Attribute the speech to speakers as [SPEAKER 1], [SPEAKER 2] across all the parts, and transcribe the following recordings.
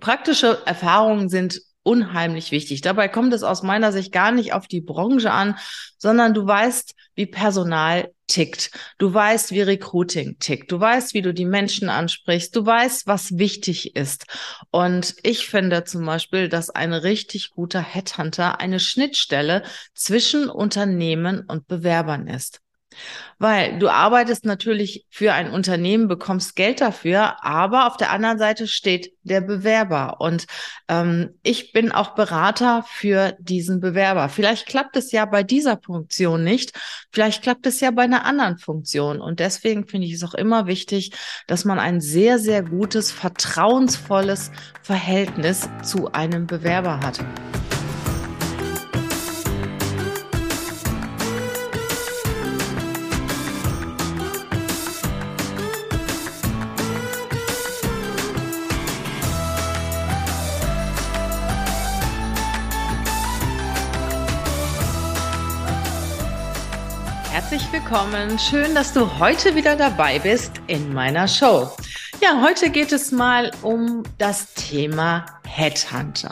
[SPEAKER 1] Praktische Erfahrungen sind unheimlich wichtig. Dabei kommt es aus meiner Sicht gar nicht auf die Branche an, sondern du weißt, wie Personal tickt. Du weißt, wie Recruiting tickt. Du weißt, wie du die Menschen ansprichst. Du weißt, was wichtig ist. Und ich finde zum Beispiel, dass ein richtig guter Headhunter eine Schnittstelle zwischen Unternehmen und Bewerbern ist. Weil du arbeitest natürlich für ein Unternehmen, bekommst Geld dafür, aber auf der anderen Seite steht der Bewerber. Und ähm, ich bin auch Berater für diesen Bewerber. Vielleicht klappt es ja bei dieser Funktion nicht, vielleicht klappt es ja bei einer anderen Funktion. Und deswegen finde ich es auch immer wichtig, dass man ein sehr, sehr gutes, vertrauensvolles Verhältnis zu einem Bewerber hat. Willkommen. Schön, dass du heute wieder dabei bist in meiner Show. Ja, heute geht es mal um das Thema Headhunter.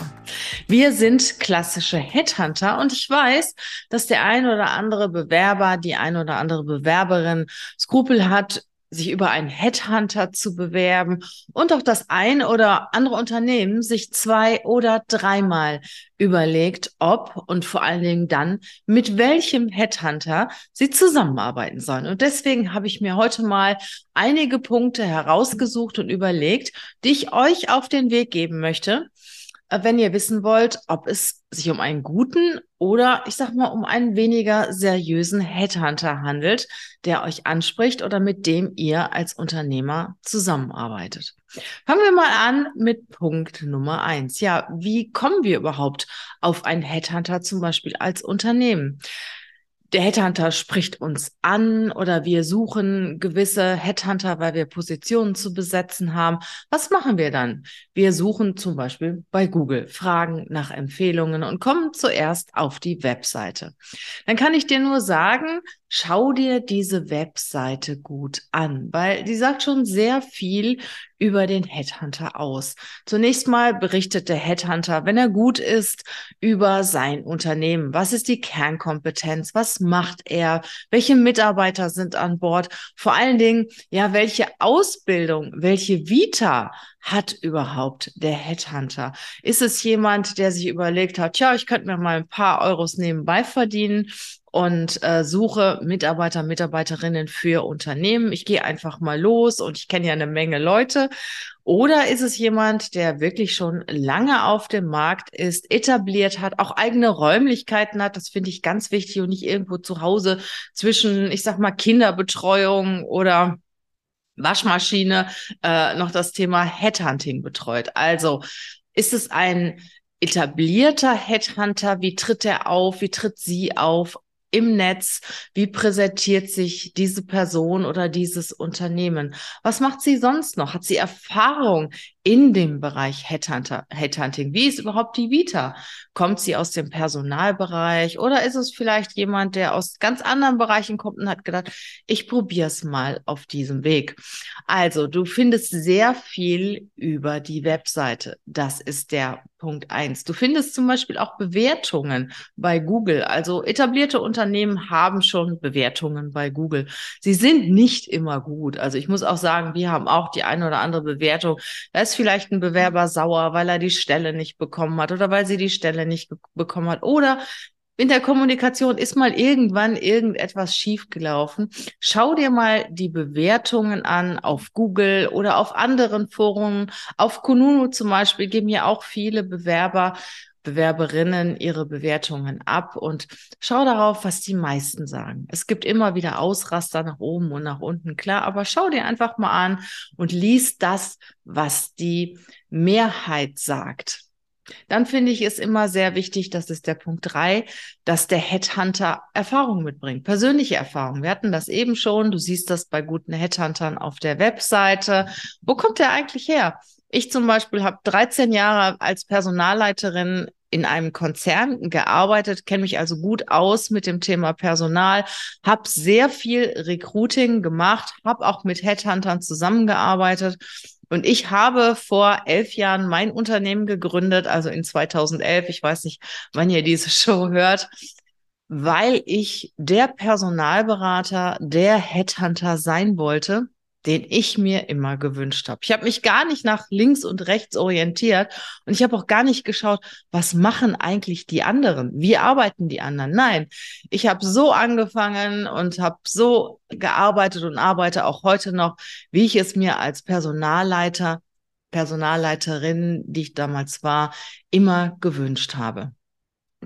[SPEAKER 1] Wir sind klassische Headhunter und ich weiß, dass der ein oder andere Bewerber, die ein oder andere Bewerberin Skrupel hat, sich über einen Headhunter zu bewerben und auch das ein oder andere Unternehmen sich zwei oder dreimal überlegt, ob und vor allen Dingen dann, mit welchem Headhunter sie zusammenarbeiten sollen. Und deswegen habe ich mir heute mal einige Punkte herausgesucht und überlegt, die ich euch auf den Weg geben möchte, äh, wenn ihr wissen wollt, ob es sich um einen guten oder ich sag mal um einen weniger seriösen Headhunter handelt, der euch anspricht oder mit dem ihr als Unternehmer zusammenarbeitet. Fangen wir mal an mit Punkt Nummer eins. Ja, wie kommen wir überhaupt auf einen Headhunter zum Beispiel als Unternehmen? Der Headhunter spricht uns an oder wir suchen gewisse Headhunter, weil wir Positionen zu besetzen haben. Was machen wir dann? Wir suchen zum Beispiel bei Google, fragen nach Empfehlungen und kommen zuerst auf die Webseite. Dann kann ich dir nur sagen, schau dir diese Webseite gut an, weil die sagt schon sehr viel über den Headhunter aus. Zunächst mal berichtet der Headhunter, wenn er gut ist, über sein Unternehmen. Was ist die Kernkompetenz? Was macht er? Welche Mitarbeiter sind an Bord? Vor allen Dingen, ja, welche Ausbildung, welche Vita hat überhaupt der Headhunter? Ist es jemand, der sich überlegt hat, ja, ich könnte mir mal ein paar Euros nebenbei verdienen und äh, suche Mitarbeiter, Mitarbeiterinnen für Unternehmen. Ich gehe einfach mal los und ich kenne ja eine Menge Leute. Oder ist es jemand, der wirklich schon lange auf dem Markt ist, etabliert hat, auch eigene Räumlichkeiten hat? Das finde ich ganz wichtig und nicht irgendwo zu Hause zwischen, ich sag mal, Kinderbetreuung oder Waschmaschine äh, noch das Thema Headhunting betreut. Also ist es ein etablierter Headhunter? Wie tritt er auf? Wie tritt sie auf? Im Netz? Wie präsentiert sich diese Person oder dieses Unternehmen? Was macht sie sonst noch? Hat sie Erfahrung in dem Bereich Headhunter, Headhunting? Wie ist überhaupt die Vita? Kommt sie aus dem Personalbereich oder ist es vielleicht jemand, der aus ganz anderen Bereichen kommt und hat gedacht, ich probiere es mal auf diesem Weg? Also, du findest sehr viel über die Webseite. Das ist der Punkt eins. Du findest zum Beispiel auch Bewertungen bei Google. Also etablierte Unternehmen haben schon Bewertungen bei Google. Sie sind nicht immer gut. Also ich muss auch sagen, wir haben auch die eine oder andere Bewertung. Da ist vielleicht ein Bewerber sauer, weil er die Stelle nicht bekommen hat oder weil sie die Stelle nicht bekommen hat oder in der Kommunikation ist mal irgendwann irgendetwas schiefgelaufen. Schau dir mal die Bewertungen an auf Google oder auf anderen Foren. Auf Kununu zum Beispiel geben ja auch viele Bewerber, Bewerberinnen ihre Bewertungen ab und schau darauf, was die meisten sagen. Es gibt immer wieder Ausraster nach oben und nach unten, klar, aber schau dir einfach mal an und lies das, was die Mehrheit sagt. Dann finde ich es immer sehr wichtig, das ist der Punkt drei, dass der Headhunter Erfahrung mitbringt, persönliche Erfahrung. Wir hatten das eben schon, du siehst das bei guten Headhuntern auf der Webseite. Wo kommt der eigentlich her? Ich zum Beispiel habe 13 Jahre als Personalleiterin in einem Konzern gearbeitet, kenne mich also gut aus mit dem Thema Personal, habe sehr viel Recruiting gemacht, habe auch mit Headhuntern zusammengearbeitet Und ich habe vor elf Jahren mein Unternehmen gegründet, also in 2011. Ich weiß nicht, wann ihr diese Show hört, weil ich der Personalberater, der Headhunter sein wollte, den ich mir immer gewünscht habe. Ich habe mich gar nicht nach links und rechts orientiert und ich habe auch gar nicht geschaut, was machen eigentlich die anderen? Wie arbeiten die anderen? Nein, ich habe so angefangen und habe so gearbeitet und arbeite auch heute noch, wie ich es mir als Personalleiter, Personalleiterin, die ich damals war, immer gewünscht habe.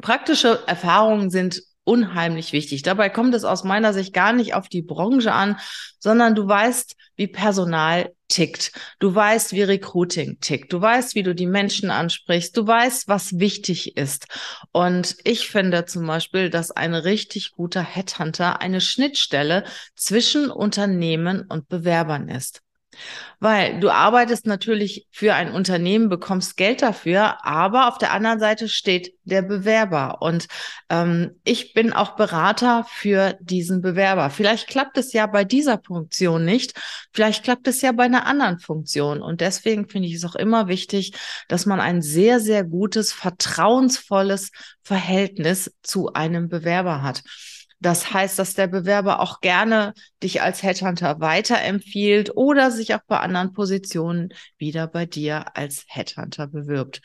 [SPEAKER 1] Praktische Erfahrungen sind unheimlich wichtig. Dabei kommt es aus meiner Sicht gar nicht auf die Branche an, sondern du weißt, wie Personal tickt. Du weißt, wie Recruiting tickt. Du weißt, wie du die Menschen ansprichst. Du weißt, was wichtig ist. Und ich finde zum Beispiel, dass ein richtig guter Headhunter eine Schnittstelle zwischen Unternehmen und Bewerbern ist. Weil du arbeitest natürlich für ein Unternehmen, bekommst Geld dafür, aber auf der anderen Seite steht der Bewerber. Und ähm, ich bin auch Berater für diesen Bewerber. Vielleicht klappt es ja bei dieser Funktion nicht, vielleicht klappt es ja bei einer anderen Funktion. Und deswegen finde ich es auch immer wichtig, dass man ein sehr, sehr gutes, vertrauensvolles Verhältnis zu einem Bewerber hat. Das heißt, dass der Bewerber auch gerne dich als Headhunter weiterempfiehlt oder sich auch bei anderen Positionen wieder bei dir als Headhunter bewirbt.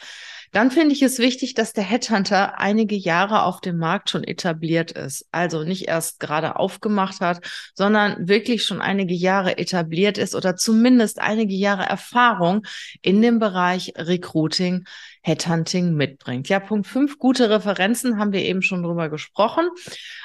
[SPEAKER 1] Dann finde ich es wichtig, dass der Headhunter einige Jahre auf dem Markt schon etabliert ist. Also nicht erst gerade aufgemacht hat, sondern wirklich schon einige Jahre etabliert ist oder zumindest einige Jahre Erfahrung in dem Bereich Recruiting Headhunting mitbringt. Ja, Punkt fünf, gute Referenzen haben wir eben schon drüber gesprochen.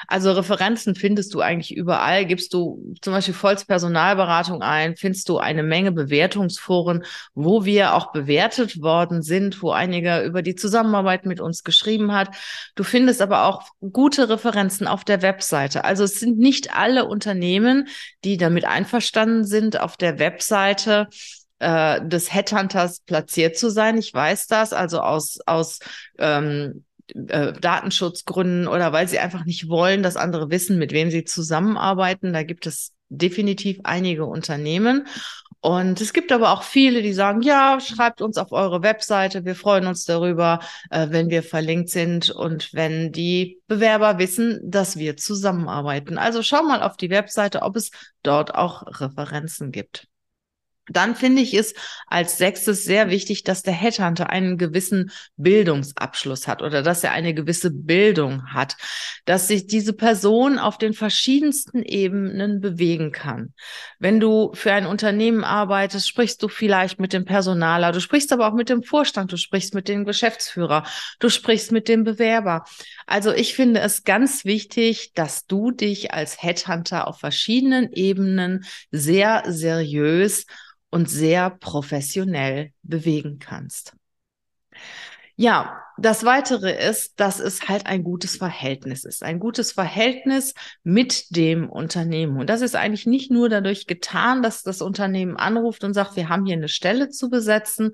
[SPEAKER 1] Also Referenzen findest du eigentlich überall. Gibst du zum Beispiel Volz Personalberatung ein, findest du eine Menge Bewertungsforen, wo wir auch bewertet worden sind, wo einige über die Zusammenarbeit mit uns geschrieben hat. Du findest aber auch gute Referenzen auf der Webseite. Also es sind nicht alle Unternehmen, die damit einverstanden sind, auf der Webseite äh, des Headhunters platziert zu sein. Ich weiß das, also aus, aus ähm, äh, Datenschutzgründen oder weil sie einfach nicht wollen, dass andere wissen, mit wem sie zusammenarbeiten. Da gibt es definitiv einige Unternehmen. Und es gibt aber auch viele, die sagen, ja, schreibt uns auf eure Webseite. Wir freuen uns darüber, äh, wenn wir verlinkt sind und wenn die Bewerber wissen, dass wir zusammenarbeiten. Also schau mal auf die Webseite, ob es dort auch Referenzen gibt. Dann finde ich es als sechstes sehr wichtig, dass der Headhunter einen gewissen Bildungsabschluss hat oder dass er eine gewisse Bildung hat, dass sich diese Person auf den verschiedensten Ebenen bewegen kann. Wenn du für ein Unternehmen arbeitest, sprichst du vielleicht mit dem Personaler, du sprichst aber auch mit dem Vorstand, du sprichst mit dem Geschäftsführer, du sprichst mit dem Bewerber. Also ich finde es ganz wichtig, dass du dich als Headhunter auf verschiedenen Ebenen sehr seriös und sehr professionell bewegen kannst. Ja, das weitere ist, dass es halt ein gutes Verhältnis ist. Ein gutes Verhältnis mit dem Unternehmen. Und das ist eigentlich nicht nur dadurch getan, dass das Unternehmen anruft und sagt, wir haben hier eine Stelle zu besetzen,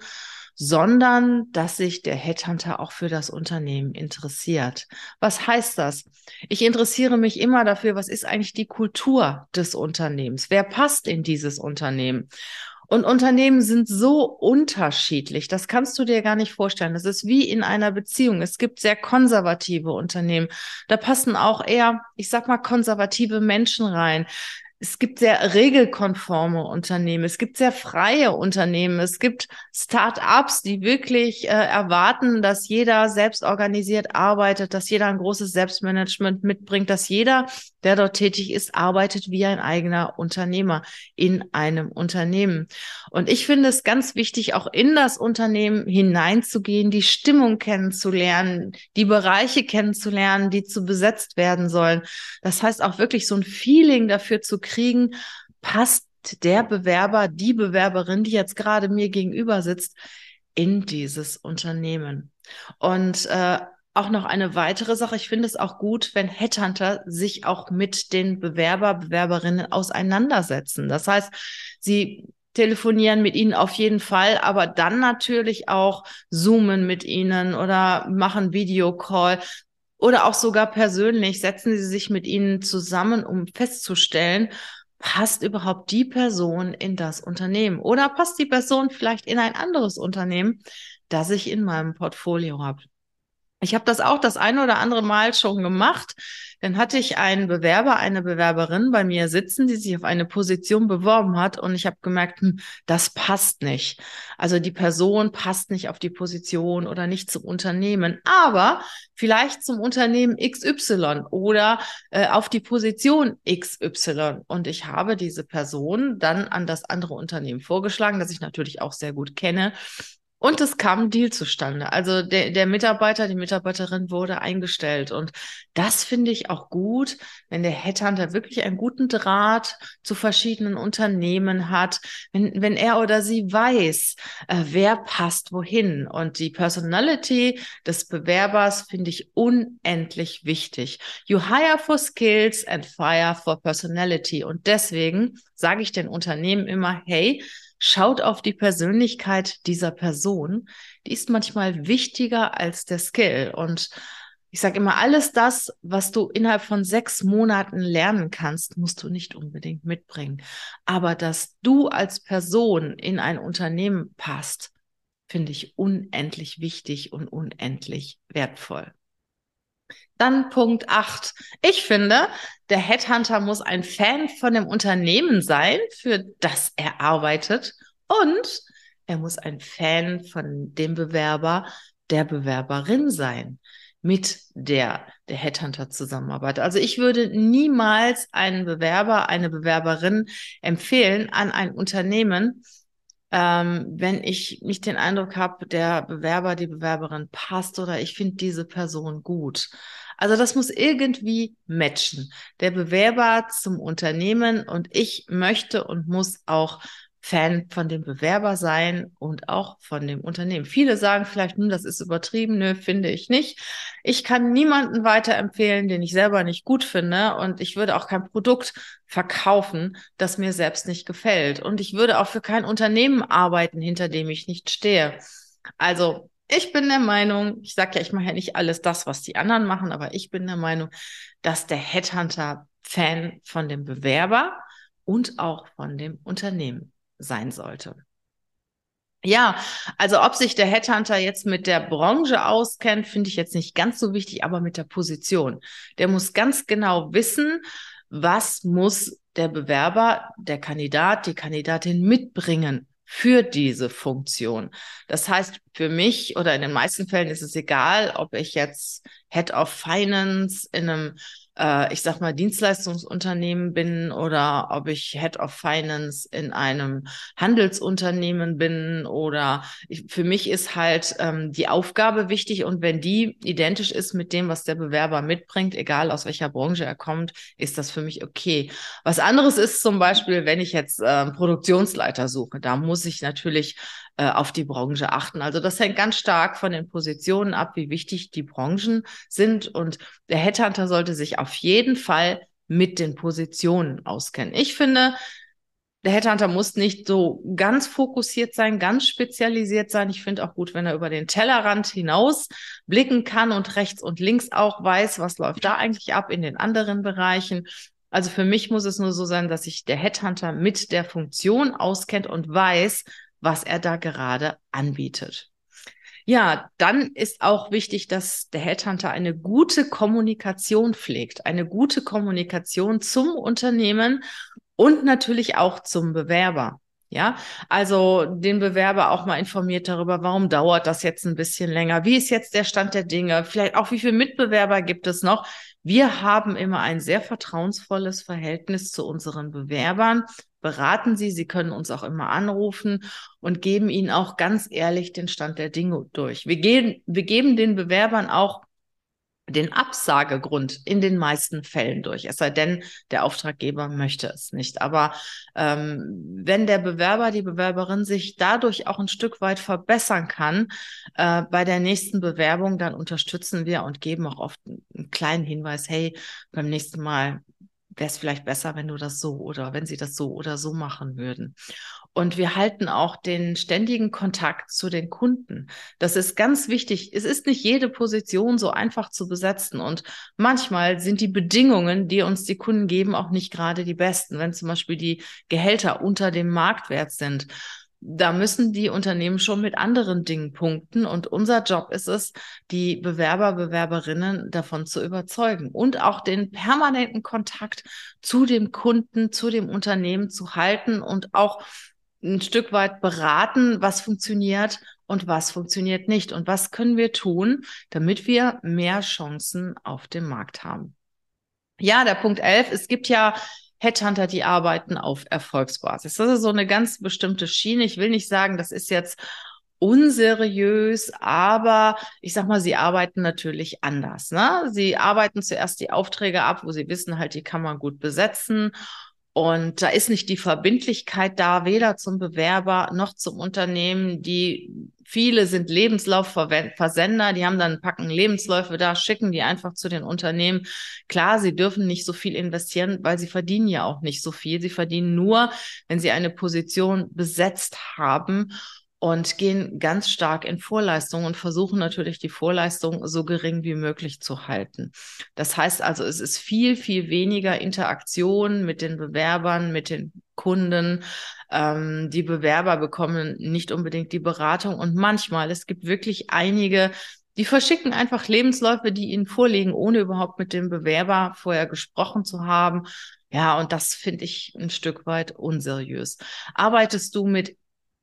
[SPEAKER 1] sondern dass sich der Headhunter auch für das Unternehmen interessiert. Was heißt das? Ich interessiere mich immer dafür, was ist eigentlich die Kultur des Unternehmens? Wer passt in dieses Unternehmen? Und Unternehmen sind so unterschiedlich, das kannst du dir gar nicht vorstellen. Das ist wie in einer Beziehung. Es gibt sehr konservative Unternehmen. Da passen auch eher, ich sag mal, konservative Menschen rein es gibt sehr regelkonforme Unternehmen, es gibt sehr freie Unternehmen, es gibt Start-ups, die wirklich äh, erwarten, dass jeder selbst organisiert arbeitet, dass jeder ein großes Selbstmanagement mitbringt, dass jeder, der dort tätig ist, arbeitet wie ein eigener Unternehmer in einem Unternehmen. Und ich finde es ganz wichtig, auch in das Unternehmen hineinzugehen, die Stimmung kennenzulernen, die Bereiche kennenzulernen, die zu besetzt werden sollen. Das heißt auch wirklich so ein Feeling dafür zu kriegen, passt der Bewerber, die Bewerberin, die jetzt gerade mir gegenüber sitzt, in dieses Unternehmen. Und äh, auch noch eine weitere Sache. Ich finde es auch gut, wenn Headhunter sich auch mit den Bewerber, Bewerberinnen auseinandersetzen. Das heißt, sie telefonieren mit ihnen auf jeden Fall, aber dann natürlich auch zoomen mit ihnen oder machen Videocall, oder auch sogar persönlich setzen Sie sich mit ihnen zusammen, um festzustellen, passt überhaupt die Person in das Unternehmen oder passt die Person vielleicht in ein anderes Unternehmen, das ich in meinem Portfolio habe. Ich habe das auch das eine oder andere Mal schon gemacht. Dann hatte ich einen Bewerber, eine Bewerberin bei mir sitzen, die sich auf eine Position beworben hat und ich habe gemerkt, hm, das passt nicht. Also die Person passt nicht auf die Position oder nicht zum Unternehmen, aber vielleicht zum Unternehmen XY oder äh, auf die Position XY. Und ich habe diese Person dann an das andere Unternehmen vorgeschlagen, das ich natürlich auch sehr gut kenne und es kam ein Deal zustande. Also der, der Mitarbeiter, die Mitarbeiterin wurde eingestellt. Und das finde ich auch gut, wenn der Headhunter wirklich einen guten Draht zu verschiedenen Unternehmen hat, wenn, wenn er oder sie weiß, äh, wer passt wohin. Und die Personality des Bewerbers finde ich unendlich wichtig. You hire for skills and fire for personality. Und deswegen sage ich den Unternehmen immer, hey, Schaut auf die Persönlichkeit dieser Person. Die ist manchmal wichtiger als der Skill. Und ich sage immer, alles das, was du innerhalb von sechs Monaten lernen kannst, musst du nicht unbedingt mitbringen. Aber dass du als Person in ein Unternehmen passt, finde ich unendlich wichtig und unendlich wertvoll. Dann Punkt 8. Ich finde, der Headhunter muss ein Fan von dem Unternehmen sein, für das er arbeitet. Und er muss ein Fan von dem Bewerber, der Bewerberin sein, mit der der Headhunter zusammenarbeitet. Also ich würde niemals einen Bewerber, eine Bewerberin empfehlen an ein Unternehmen, ähm, wenn ich nicht den Eindruck habe, der Bewerber, die Bewerberin passt oder ich finde diese Person gut. Also das muss irgendwie matchen. Der Bewerber zum Unternehmen und ich möchte und muss auch Fan von dem Bewerber sein und auch von dem Unternehmen. Viele sagen vielleicht, hm, das ist übertrieben, nö, finde ich nicht. Ich kann niemanden weiterempfehlen, den ich selber nicht gut finde und ich würde auch kein Produkt verkaufen, das mir selbst nicht gefällt. Und ich würde auch für kein Unternehmen arbeiten, hinter dem ich nicht stehe. Also ich bin der Meinung, ich sage ja, ich mache ja nicht alles das, was die anderen machen, aber ich bin der Meinung, dass der Headhunter Fan von dem Bewerber und auch von dem Unternehmen sein sollte. Ja, also ob sich der Headhunter jetzt mit der Branche auskennt, finde ich jetzt nicht ganz so wichtig, aber mit der Position. Der muss ganz genau wissen, was muss der Bewerber, der Kandidat, die Kandidatin mitbringen für diese Funktion. Das heißt, für mich oder in den meisten Fällen ist es egal, ob ich jetzt Head of Finance in einem äh, ich sag mal, Dienstleistungsunternehmen bin oder ob ich Head of Finance in einem Handelsunternehmen bin oder ich, für mich ist halt ähm, die Aufgabe wichtig und wenn die identisch ist mit dem, was der Bewerber mitbringt, egal aus welcher Branche er kommt, ist das für mich okay. Was anderes ist zum Beispiel, wenn ich jetzt äh, Produktionsleiter suche, da muss ich natürlich äh, auf die Branche achten. Also das hängt ganz stark von den Positionen ab, wie wichtig die Branchen sind. Und der Headhunter sollte sich auf jeden Fall mit den Positionen auskennen. Ich finde, der Headhunter muss nicht so ganz fokussiert sein, ganz spezialisiert sein. Ich finde auch gut, wenn er über den Tellerrand hinaus blicken kann und rechts und links auch weiß, was läuft da eigentlich ab in den anderen Bereichen. Also für mich muss es nur so sein, dass sich der Headhunter mit der Funktion auskennt und weiß, was er da gerade anbietet. Ja, dann ist auch wichtig, dass der Headhunter eine gute Kommunikation pflegt, eine gute Kommunikation zum Unternehmen und natürlich auch zum Bewerber. Ja, also den Bewerber auch mal informiert darüber, warum dauert das jetzt ein bisschen länger? Wie ist jetzt der Stand der Dinge? Vielleicht auch, wie viele Mitbewerber gibt es noch? Wir haben immer ein sehr vertrauensvolles Verhältnis zu unseren Bewerbern beraten Sie. Sie können uns auch immer anrufen und geben Ihnen auch ganz ehrlich den Stand der Dinge durch. Wir, gehen, wir geben den Bewerbern auch den Absagegrund in den meisten Fällen durch, es sei denn, der Auftraggeber möchte es nicht. Aber ähm, wenn der Bewerber, die Bewerberin sich dadurch auch ein Stück weit verbessern kann, äh, bei der nächsten Bewerbung, dann unterstützen wir und geben auch oft einen kleinen Hinweis, hey, beim nächsten Mal wäre es vielleicht besser, wenn du das so oder wenn sie das so oder so machen würden. Und wir halten auch den ständigen Kontakt zu den Kunden. Das ist ganz wichtig. Es ist nicht jede Position so einfach zu besetzen. Und manchmal sind die Bedingungen, die uns die Kunden geben, auch nicht gerade die besten. Wenn zum Beispiel die Gehälter unter dem Marktwert sind da müssen die Unternehmen schon mit anderen Dingen punkten. Und unser Job ist es, die Bewerber, Bewerberinnen davon zu überzeugen und auch den permanenten Kontakt zu dem Kunden, zu dem Unternehmen zu halten und auch ein Stück weit beraten, was funktioniert und was funktioniert nicht und was können wir tun, damit wir mehr Chancen auf dem Markt haben. Ja, der Punkt 11, es gibt ja Headhunter, die arbeiten auf Erfolgsbasis. Das ist so eine ganz bestimmte Schiene. Ich will nicht sagen, das ist jetzt unseriös, aber ich sag mal, sie arbeiten natürlich anders. Ne? Sie arbeiten zuerst die Aufträge ab, wo sie wissen halt, die kann man gut besetzen. Und da ist nicht die Verbindlichkeit da, weder zum Bewerber noch zum Unternehmen. Die viele sind Lebenslaufversender, die haben dann packen Lebensläufe da, schicken die einfach zu den Unternehmen. Klar, sie dürfen nicht so viel investieren, weil sie verdienen ja auch nicht so viel. Sie verdienen nur, wenn sie eine Position besetzt haben und gehen ganz stark in Vorleistung und versuchen natürlich die Vorleistung so gering wie möglich zu halten. Das heißt also, es ist viel, viel weniger Interaktion mit den Bewerbern, mit den Kunden. Ähm, die Bewerber bekommen nicht unbedingt die Beratung und manchmal, es gibt wirklich einige, die verschicken einfach Lebensläufe, die ihnen vorliegen, ohne überhaupt mit dem Bewerber vorher gesprochen zu haben. Ja, und das finde ich ein Stück weit unseriös. Arbeitest du mit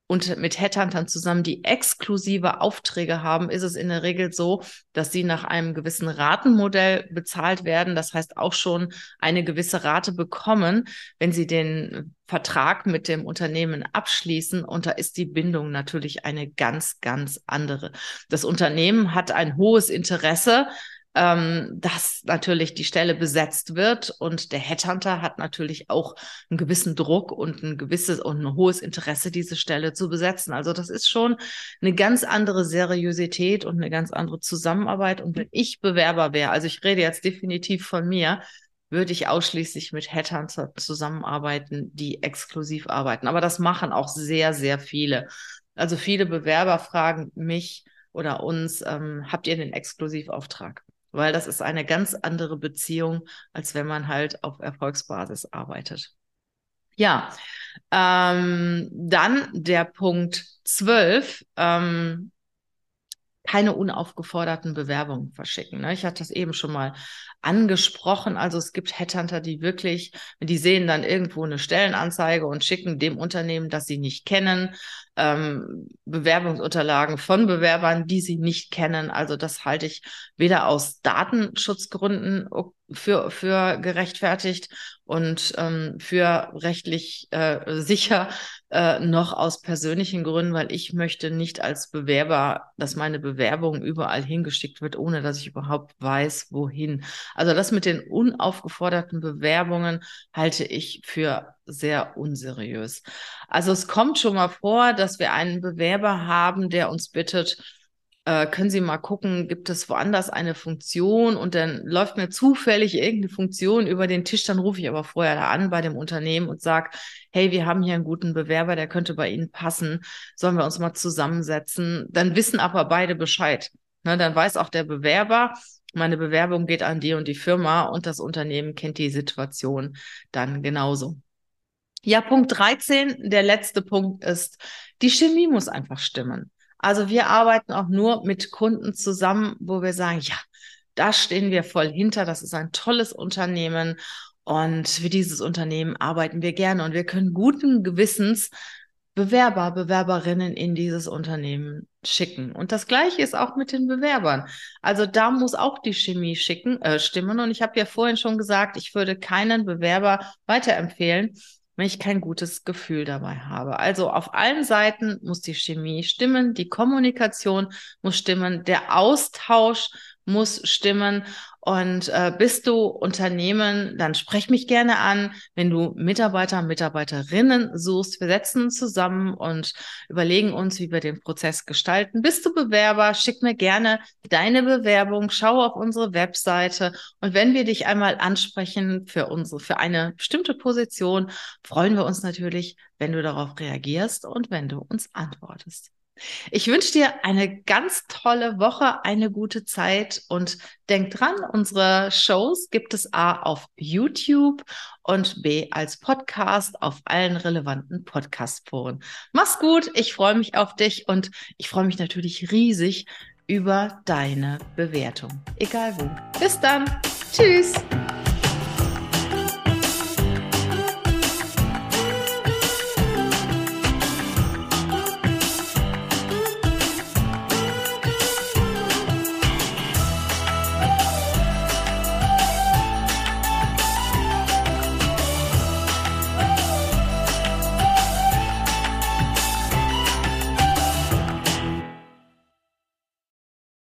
[SPEAKER 1] und mit Headhuntern zusammen, die exklusive Aufträge haben, ist es in der Regel so, dass sie nach einem gewissen Ratenmodell bezahlt werden. Das heißt auch schon eine gewisse Rate bekommen, wenn sie den Vertrag mit dem Unternehmen abschließen. Und da ist die Bindung natürlich eine ganz, ganz andere. Das Unternehmen hat ein hohes Interesse ähm, dass natürlich die Stelle besetzt wird und der Headhunter hat natürlich auch einen gewissen Druck und ein gewisses und ein hohes Interesse, diese Stelle zu besetzen. Also das ist schon eine ganz andere Seriosität und eine ganz andere Zusammenarbeit. Und wenn ich Bewerber wäre, also ich rede jetzt definitiv von mir, würde ich ausschließlich mit Headhunter zusammenarbeiten, die exklusiv arbeiten. Aber das machen auch sehr, sehr viele. Also viele Bewerber fragen mich oder uns, ähm, habt ihr den Exklusivauftrag? Weil das ist eine ganz andere Beziehung, als wenn man halt auf Erfolgsbasis arbeitet. Ja, ähm, dann der Punkt 12. Ähm, keine unaufgeforderten Bewerbungen verschicken. Ne? Ich hatte das eben schon mal angesprochen. Also es gibt Headhunter, die wirklich, die sehen dann irgendwo eine Stellenanzeige und schicken dem Unternehmen, das sie nicht kennen, ähm, Bewerbungsunterlagen von Bewerbern, die sie nicht kennen. Also das halte ich weder aus Datenschutzgründen für, für gerechtfertigt und ähm, für rechtlich äh, sicher, äh, noch aus persönlichen Gründen, weil ich möchte nicht als Bewerber, dass meine Bewerbung überall hingeschickt wird, ohne dass ich überhaupt weiß, wohin. Also das mit den unaufgeforderten Bewerbungen halte ich für sehr unseriös. Also es kommt schon mal vor, dass wir einen Bewerber haben, der uns bittet, äh, können Sie mal gucken, gibt es woanders eine Funktion und dann läuft mir zufällig irgendeine Funktion über den Tisch, dann rufe ich aber vorher da an bei dem Unternehmen und sage, hey, wir haben hier einen guten Bewerber, der könnte bei Ihnen passen, sollen wir uns mal zusammensetzen? Dann wissen aber beide Bescheid. Ne, dann weiß auch der Bewerber, meine Bewerbung geht an die und die Firma und das Unternehmen kennt die Situation dann genauso. Ja, Punkt 13, der letzte Punkt ist, die Chemie muss einfach stimmen. Also wir arbeiten auch nur mit Kunden zusammen, wo wir sagen, ja, da stehen wir voll hinter, das ist ein tolles Unternehmen und für dieses Unternehmen arbeiten wir gerne und wir können guten Gewissens Bewerber, Bewerberinnen in dieses Unternehmen schicken. Und das Gleiche ist auch mit den Bewerbern. Also da muss auch die Chemie schicken, äh, stimmen. Und ich habe ja vorhin schon gesagt, ich würde keinen Bewerber weiterempfehlen, wenn ich kein gutes Gefühl dabei habe. Also auf allen Seiten muss die Chemie stimmen, die Kommunikation muss stimmen, der Austausch muss stimmen. Und äh, bist du Unternehmen, dann sprech mich gerne an. Wenn du Mitarbeiter, Mitarbeiterinnen suchst, wir setzen uns zusammen und überlegen uns, wie wir den Prozess gestalten. Bist du Bewerber, schick mir gerne deine Bewerbung, schau auf unsere Webseite. Und wenn wir dich einmal ansprechen für unsere, für eine bestimmte Position, freuen wir uns natürlich, wenn du darauf reagierst und wenn du uns antwortest. Ich wünsche dir eine ganz tolle Woche, eine gute Zeit und denk dran, unsere Shows gibt es A auf YouTube und B als Podcast auf allen relevanten Podcast-Foren. Mach's gut, ich freue mich auf dich und ich freue mich natürlich riesig über deine Bewertung. Egal wo. Bis dann. Tschüss.